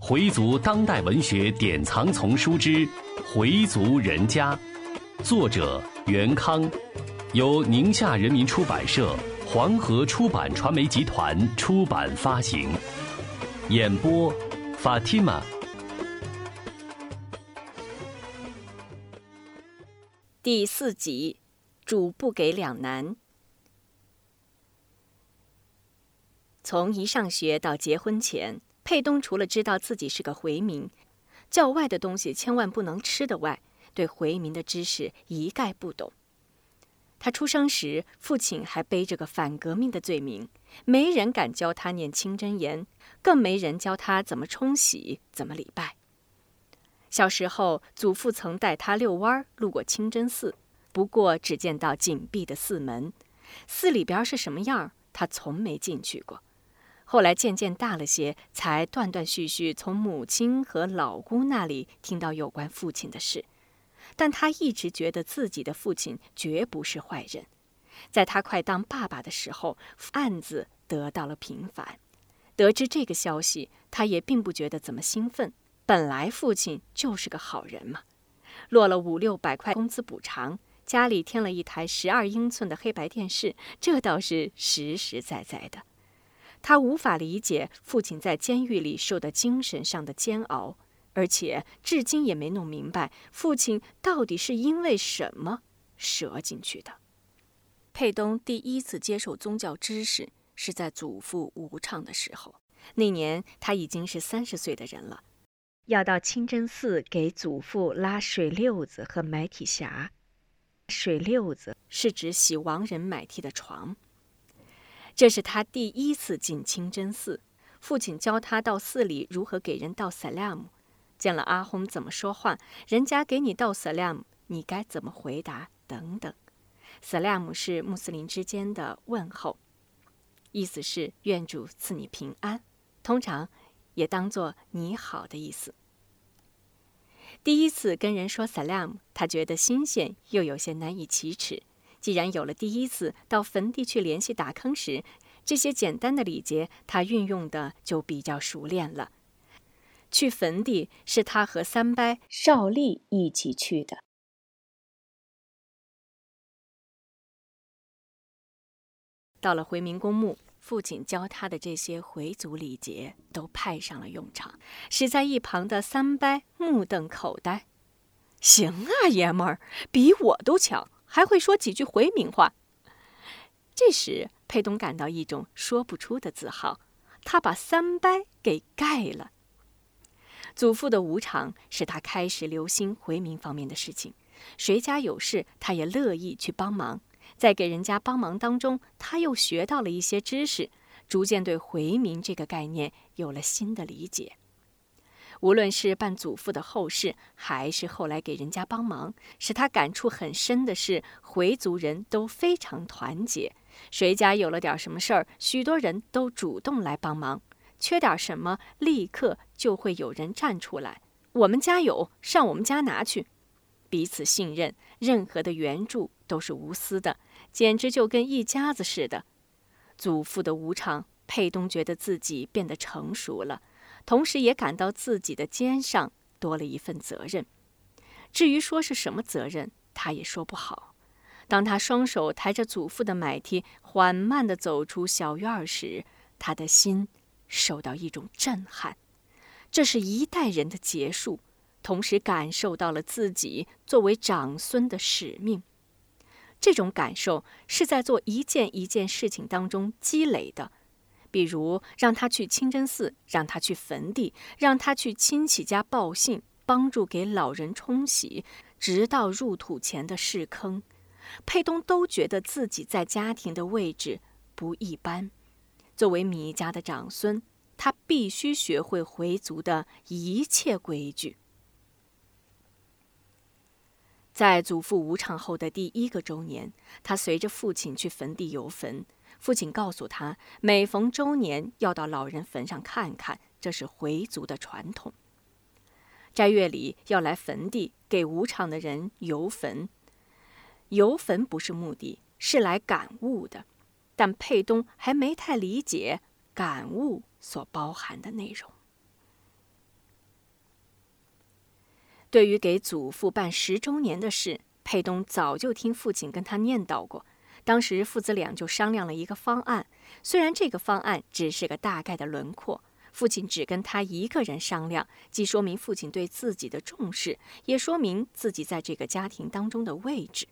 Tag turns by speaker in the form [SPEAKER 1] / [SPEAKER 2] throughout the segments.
[SPEAKER 1] 回族当代文学典藏丛书之《回族人家》，作者袁康，由宁夏人民出版社、黄河出版传媒集团出版发行。演播：Fatima。
[SPEAKER 2] 第四集，主不给两难。从一上学到结婚前。佩东除了知道自己是个回民，教外的东西千万不能吃的外，对回民的知识一概不懂。他出生时，父亲还背着个反革命的罪名，没人敢教他念清真言，更没人教他怎么冲洗、怎么礼拜。小时候，祖父曾带他遛弯儿，路过清真寺，不过只见到紧闭的寺门，寺里边是什么样，他从没进去过。后来渐渐大了些，才断断续续从母亲和老姑那里听到有关父亲的事，但他一直觉得自己的父亲绝不是坏人。在他快当爸爸的时候，案子得到了平反。得知这个消息，他也并不觉得怎么兴奋。本来父亲就是个好人嘛，落了五六百块工资补偿，家里添了一台十二英寸的黑白电视，这倒是实实在在的。他无法理解父亲在监狱里受的精神上的煎熬，而且至今也没弄明白父亲到底是因为什么折进去的。佩东第一次接受宗教知识是在祖父无畅的时候，那年他已经是三十岁的人了，要到清真寺给祖父拉水溜子和买体匣。水溜子是指洗亡人买替的床。这是他第一次进清真寺，父亲教他到寺里如何给人道萨拉姆，见了阿訇怎么说话，人家给你道萨拉姆，你该怎么回答等等。萨拉姆是穆斯林之间的问候，意思是愿主赐你平安，通常也当作你好的意思。第一次跟人说萨拉姆，他觉得新鲜，又有些难以启齿。既然有了第一次到坟地去联系打坑时，这些简单的礼节他运用的就比较熟练了。去坟地是他和三伯邵力一起去的。到了回民公墓，父亲教他的这些回族礼节都派上了用场，使在一旁的三伯目瞪口呆。行啊，爷们儿，比我都强。还会说几句回民话。这时，佩东感到一种说不出的自豪，他把三掰给盖了。祖父的无常使他开始留心回民方面的事情，谁家有事，他也乐意去帮忙。在给人家帮忙当中，他又学到了一些知识，逐渐对回民这个概念有了新的理解。无论是办祖父的后事，还是后来给人家帮忙，使他感触很深的是，回族人都非常团结。谁家有了点什么事儿，许多人都主动来帮忙；缺点什么，立刻就会有人站出来。我们家有，上我们家拿去。彼此信任，任何的援助都是无私的，简直就跟一家子似的。祖父的无常，佩东觉得自己变得成熟了。同时也感到自己的肩上多了一份责任，至于说是什么责任，他也说不好。当他双手抬着祖父的买梯，缓慢地走出小院时，他的心受到一种震撼。这是一代人的结束，同时感受到了自己作为长孙的使命。这种感受是在做一件一件事情当中积累的。比如让他去清真寺，让他去坟地，让他去亲戚家报信，帮助给老人冲洗，直到入土前的试坑，佩东都觉得自己在家庭的位置不一般。作为米家的长孙，他必须学会回族的一切规矩。在祖父无常后的第一个周年，他随着父亲去坟地游坟。父亲告诉他，每逢周年要到老人坟上看看，这是回族的传统。斋月里要来坟地给无常的人游坟，游坟不是目的，是来感悟的。但佩东还没太理解感悟所包含的内容。对于给祖父办十周年的事，佩东早就听父亲跟他念叨过。当时父子俩就商量了一个方案，虽然这个方案只是个大概的轮廓，父亲只跟他一个人商量，既说明父亲对自己的重视，也说明自己在这个家庭当中的位置。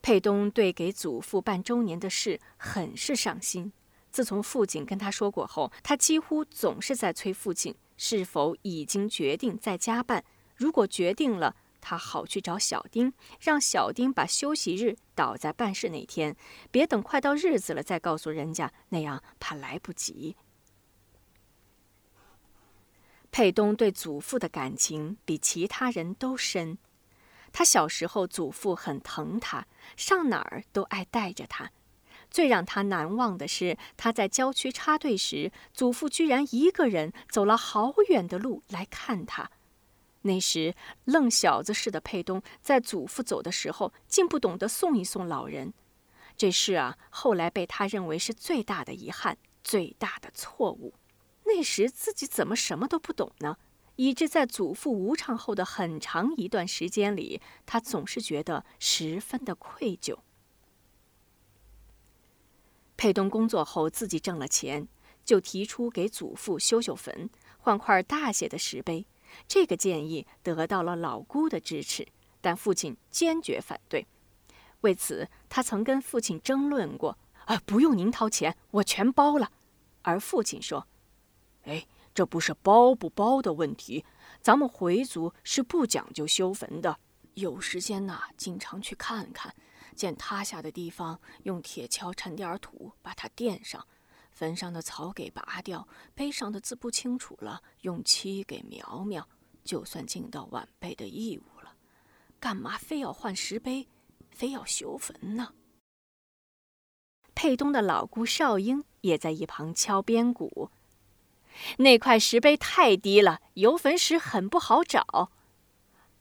[SPEAKER 2] 佩东对给祖父办周年的事很是上心。自从父亲跟他说过后，他几乎总是在催父亲是否已经决定在家办。如果决定了，他好去找小丁，让小丁把休息日倒在办事那天，别等快到日子了再告诉人家，那样怕来不及。佩东对祖父的感情比其他人都深。他小时候，祖父很疼他，上哪儿都爱带着他。最让他难忘的是，他在郊区插队时，祖父居然一个人走了好远的路来看他。那时，愣小子似的佩东在祖父走的时候，竟不懂得送一送老人。这事啊，后来被他认为是最大的遗憾，最大的错误。那时自己怎么什么都不懂呢？以致在祖父无常后的很长一段时间里，他总是觉得十分的愧疚。佩东工作后自己挣了钱，就提出给祖父修修坟，换块大些的石碑。这个建议得到了老姑的支持，但父亲坚决反对。为此，他曾跟父亲争论过：“啊，不用您掏钱，我全包了。”而父亲说：“哎。”这不是包不包的问题，咱们回族是不讲究修坟的。有时间呐，经常去看看。见塌下的地方，用铁锹铲点土，把它垫上；坟上的草给拔掉，碑上的字不清楚了，用漆给描描，就算尽到晚辈的义务了。干嘛非要换石碑，非要修坟呢？佩东的老姑少英也在一旁敲边鼓。那块石碑太低了，游坟时很不好找。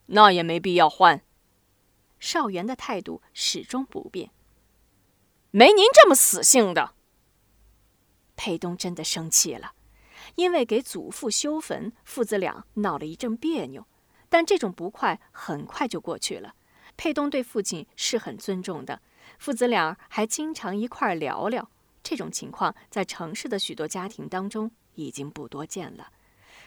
[SPEAKER 2] 那也没必要换。少元的态度始终不变。没您这么死性的。佩东真的生气了，因为给祖父修坟，父子俩闹了一阵别扭。但这种不快很快就过去了。佩东对父亲是很尊重的，父子俩还经常一块聊聊。这种情况在城市的许多家庭当中。已经不多见了。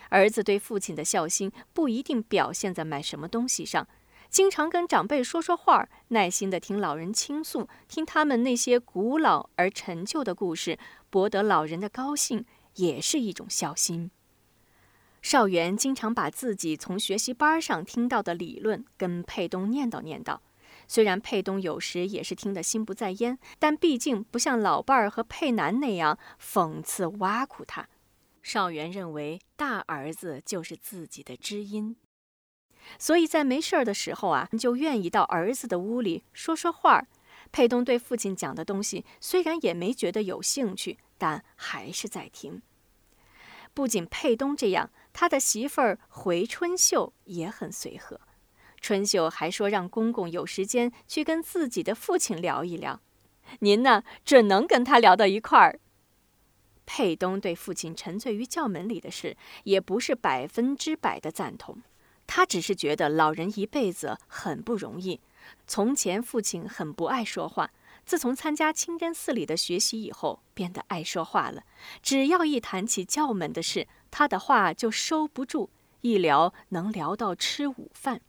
[SPEAKER 2] 儿子对父亲的孝心不一定表现在买什么东西上，经常跟长辈说说话，耐心的听老人倾诉，听他们那些古老而陈旧的故事，博得老人的高兴，也是一种孝心。少元经常把自己从学习班上听到的理论跟佩东念叨念叨，虽然佩东有时也是听得心不在焉，但毕竟不像老伴儿和佩南那样讽刺挖苦他。少元认为大儿子就是自己的知音，所以在没事儿的时候啊，就愿意到儿子的屋里说说话。佩东对父亲讲的东西虽然也没觉得有兴趣，但还是在听。不仅佩东这样，他的媳妇儿回春秀也很随和。春秀还说让公公有时间去跟自己的父亲聊一聊。您呢，准能跟他聊到一块儿。佩东对父亲沉醉于教门里的事，也不是百分之百的赞同。他只是觉得老人一辈子很不容易。从前父亲很不爱说话，自从参加清真寺里的学习以后，变得爱说话了。只要一谈起教门的事，他的话就收不住，一聊能聊到吃午饭。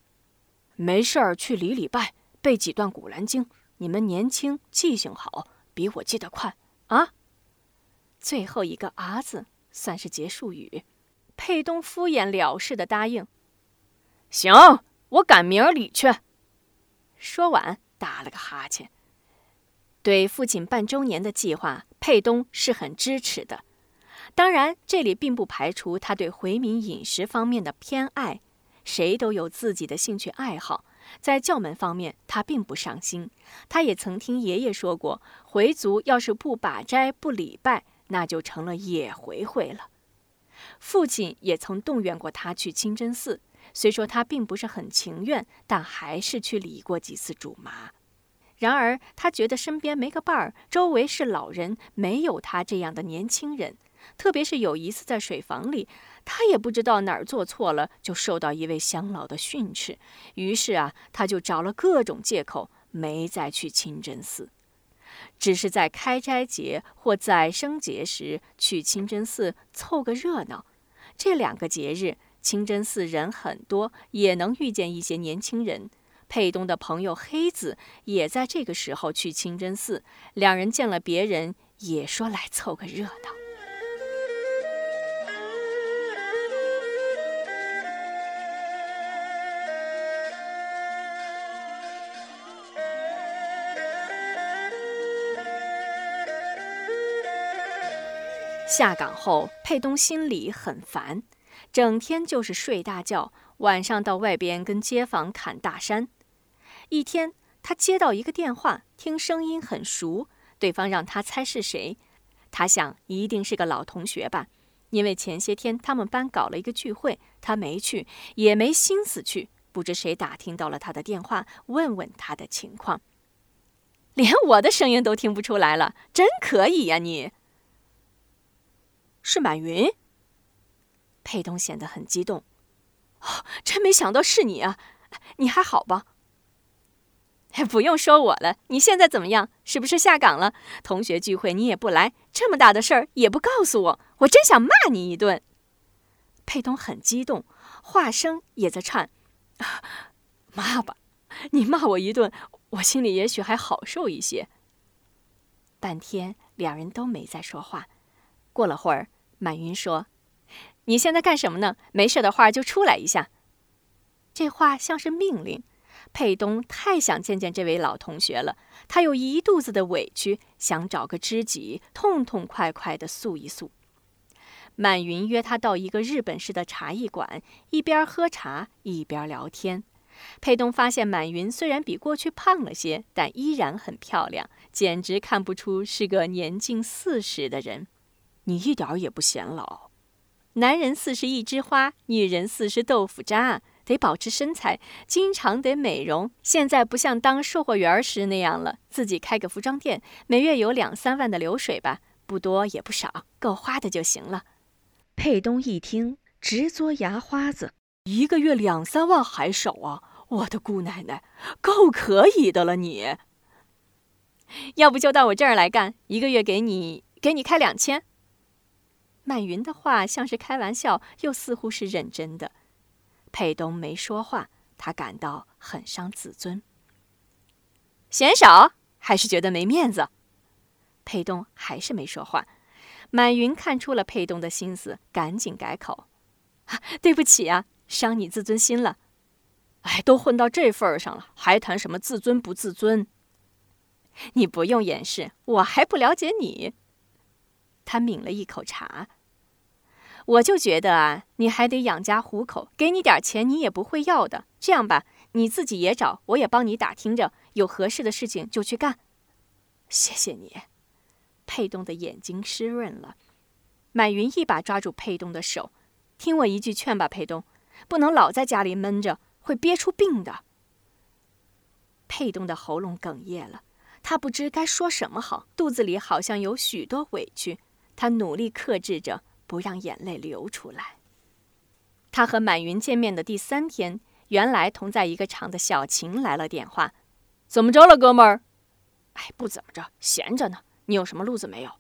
[SPEAKER 2] 没事儿去礼礼拜，背几段古兰经。你们年轻，记性好，比我记得快啊！最后一个“儿字算是结束语，佩东敷衍了事的答应：“行，我赶明儿礼去。”说完，打了个哈欠。对父亲半周年的计划，佩东是很支持的。当然，这里并不排除他对回民饮食方面的偏爱。谁都有自己的兴趣爱好，在教门方面，他并不上心。他也曾听爷爷说过，回族要是不把斋、不礼拜。那就成了野回回了。父亲也曾动员过他去清真寺，虽说他并不是很情愿，但还是去理过几次主麻。然而他觉得身边没个伴儿，周围是老人，没有他这样的年轻人，特别是有一次在水房里，他也不知道哪儿做错了，就受到一位乡老的训斥。于是啊，他就找了各种借口，没再去清真寺，只是在开斋节或宰生节时去清真寺凑个热闹。这两个节日，清真寺人很多，也能遇见一些年轻人。佩东的朋友黑子也在这个时候去清真寺，两人见了别人，也说来凑个热闹。下岗后，佩东心里很烦，整天就是睡大觉，晚上到外边跟街坊侃大山。一天，他接到一个电话，听声音很熟，对方让他猜是谁。他想，一定是个老同学吧，因为前些天他们班搞了一个聚会，他没去，也没心思去。不知谁打听到了他的电话，问问他的情况。连我的声音都听不出来了，真可以呀！你是满云？佩东显得很激动。哦，真没想到是你啊！你还好吧？不用说我了，你现在怎么样？是不是下岗了？同学聚会你也不来，这么大的事儿也不告诉我，我真想骂你一顿。佩东很激动，话声也在颤。骂吧，你骂我一顿，我心里也许还好受一些。半天，两人都没再说话。过了会儿，满云说：“你现在干什么呢？没事的话就出来一下。”这话像是命令。佩东太想见见这位老同学了，他有一肚子的委屈，想找个知己痛痛快快的诉一诉。满云约他到一个日本式的茶艺馆，一边喝茶一边聊天。佩东发现满云虽然比过去胖了些，但依然很漂亮，简直看不出是个年近四十的人。你一点也不显老，男人四十一枝花，女人四十豆腐渣。得保持身材，经常得美容。现在不像当售货员时那样了，自己开个服装店，每月有两三万的流水吧，不多也不少，够花的就行了。佩东一听，直嘬牙花子，一个月两三万还少啊！我的姑奶奶，够可以的了你。要不就到我这儿来干，一个月给你给你开两千。满云的话像是开玩笑，又似乎是认真的。佩东没说话，他感到很伤自尊。嫌少还是觉得没面子？佩东还是没说话。满云看出了佩东的心思，赶紧改口：“对不起啊，伤你自尊心了。哎，都混到这份儿上了，还谈什么自尊不自尊？你不用掩饰，我还不了解你。”他抿了一口茶。我就觉得啊，你还得养家糊口，给你点钱你也不会要的。这样吧，你自己也找，我也帮你打听着，有合适的事情就去干。谢谢你。佩东的眼睛湿润了。满云一把抓住佩东的手，听我一句劝吧，佩东，不能老在家里闷着，会憋出病的。佩东的喉咙哽咽了，他不知该说什么好，肚子里好像有许多委屈，他努力克制着。不让眼泪流出来。他和满云见面的第三天，原来同在一个厂的小琴来了电话：“怎么着了，哥们儿？”“哎，不怎么着，闲着呢。你有什么路子没有？”“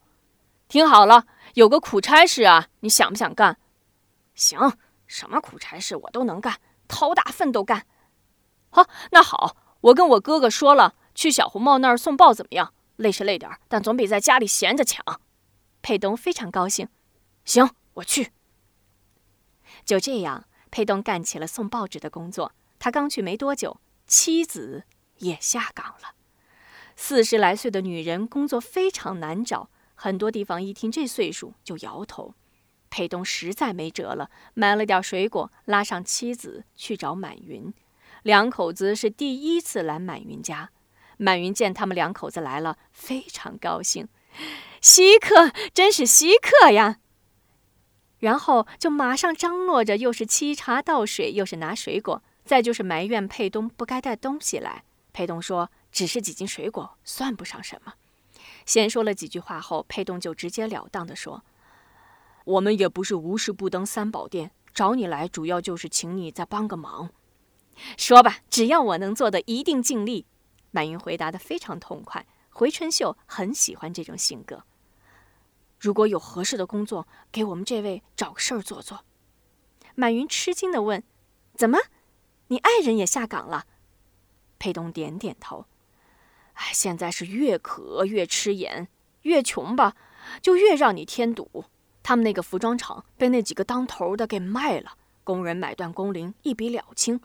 [SPEAKER 2] 听好了，有个苦差事啊，你想不想干？”“行，什么苦差事我都能干，掏大粪都干。”“好，那好，我跟我哥哥说了，去小红帽那儿送报怎么样？累是累点儿，但总比在家里闲着强。”佩东非常高兴。行，我去。就这样，佩东干起了送报纸的工作。他刚去没多久，妻子也下岗了。四十来岁的女人工作非常难找，很多地方一听这岁数就摇头。佩东实在没辙了，买了点水果，拉上妻子去找满云。两口子是第一次来满云家，满云见他们两口子来了，非常高兴，稀客，真是稀客呀！然后就马上张罗着，又是沏茶倒水，又是拿水果，再就是埋怨佩东不该带东西来。佩东说：“只是几斤水果，算不上什么。”先说了几句话后，佩东就直截了当地说：“我们也不是无事不登三宝殿，找你来主要就是请你再帮个忙。说吧，只要我能做的，一定尽力。满云回答的非常痛快。回春秀很喜欢这种性格。如果有合适的工作，给我们这位找个事儿做做。满云吃惊的问：“怎么，你爱人也下岗了？”佩东点点头。哎，现在是越渴越吃盐，越穷吧，就越让你添堵。他们那个服装厂被那几个当头的给卖了，工人买断工龄，一笔了清。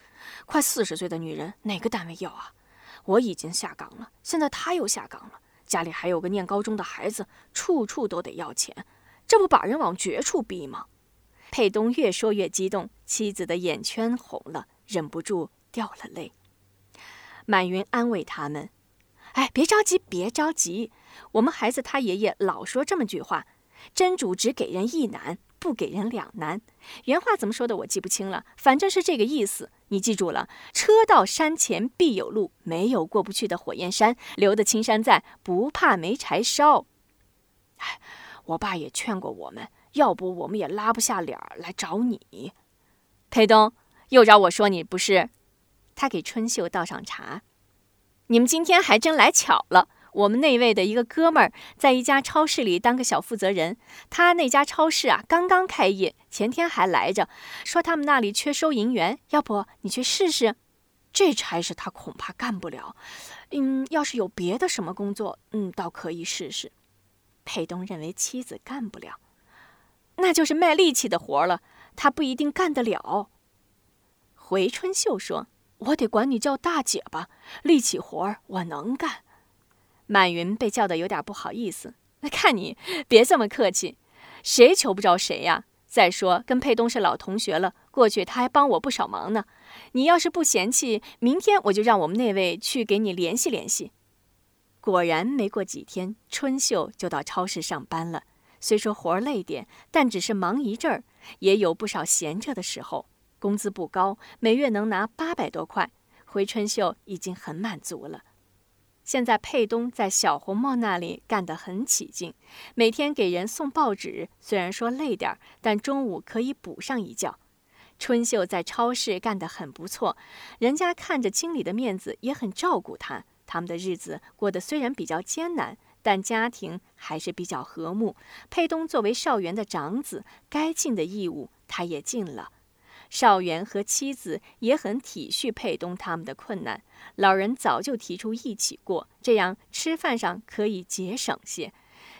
[SPEAKER 2] 快四十岁的女人，哪个单位要啊？我已经下岗了，现在他又下岗了，家里还有个念高中的孩子，处处都得要钱，这不把人往绝处逼吗？佩东越说越激动，妻子的眼圈红了，忍不住掉了泪。满云安慰他们：“哎，别着急，别着急，我们孩子他爷爷老说这么句话：真主只给人一难。”不给人两难，原话怎么说的我记不清了，反正是这个意思。你记住了，车到山前必有路，没有过不去的火焰山，留得青山在，不怕没柴烧。哎，我爸也劝过我们，要不我们也拉不下脸儿来找你。裴东又找我说你不是，他给春秀倒上茶。你们今天还真来巧了。我们那位的一个哥们儿在一家超市里当个小负责人，他那家超市啊刚刚开业，前天还来着，说他们那里缺收银员，要不你去试试？这差事他恐怕干不了。嗯，要是有别的什么工作，嗯，倒可以试试。佩东认为妻子干不了，那就是卖力气的活儿了，他不一定干得了。回春秀说：“我得管你叫大姐吧，力气活儿我能干。”满云被叫的有点不好意思，那看你别这么客气，谁求不着谁呀？再说跟佩东是老同学了，过去他还帮我不少忙呢。你要是不嫌弃，明天我就让我们那位去给你联系联系。果然，没过几天，春秀就到超市上班了。虽说活累点，但只是忙一阵儿，也有不少闲着的时候。工资不高，每月能拿八百多块，回春秀已经很满足了。现在佩东在小红帽那里干得很起劲，每天给人送报纸，虽然说累点儿，但中午可以补上一觉。春秀在超市干得很不错，人家看着经理的面子也很照顾他。他们的日子过得虽然比较艰难，但家庭还是比较和睦。佩东作为少元的长子，该尽的义务他也尽了。少元和妻子也很体恤佩东他们的困难，老人早就提出一起过，这样吃饭上可以节省些。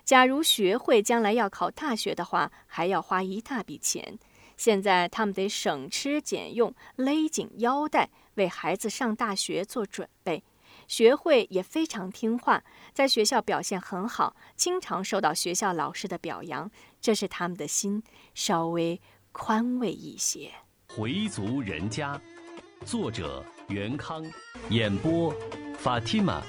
[SPEAKER 2] 假如学会将来要考大学的话，还要花一大笔钱。现在他们得省吃俭用，勒紧腰带，为孩子上大学做准备。学会也非常听话，在学校表现很好，经常受到学校老师的表扬，这是他们的心稍微宽慰一些。
[SPEAKER 1] 回族人家，作者袁康，演播法蒂玛。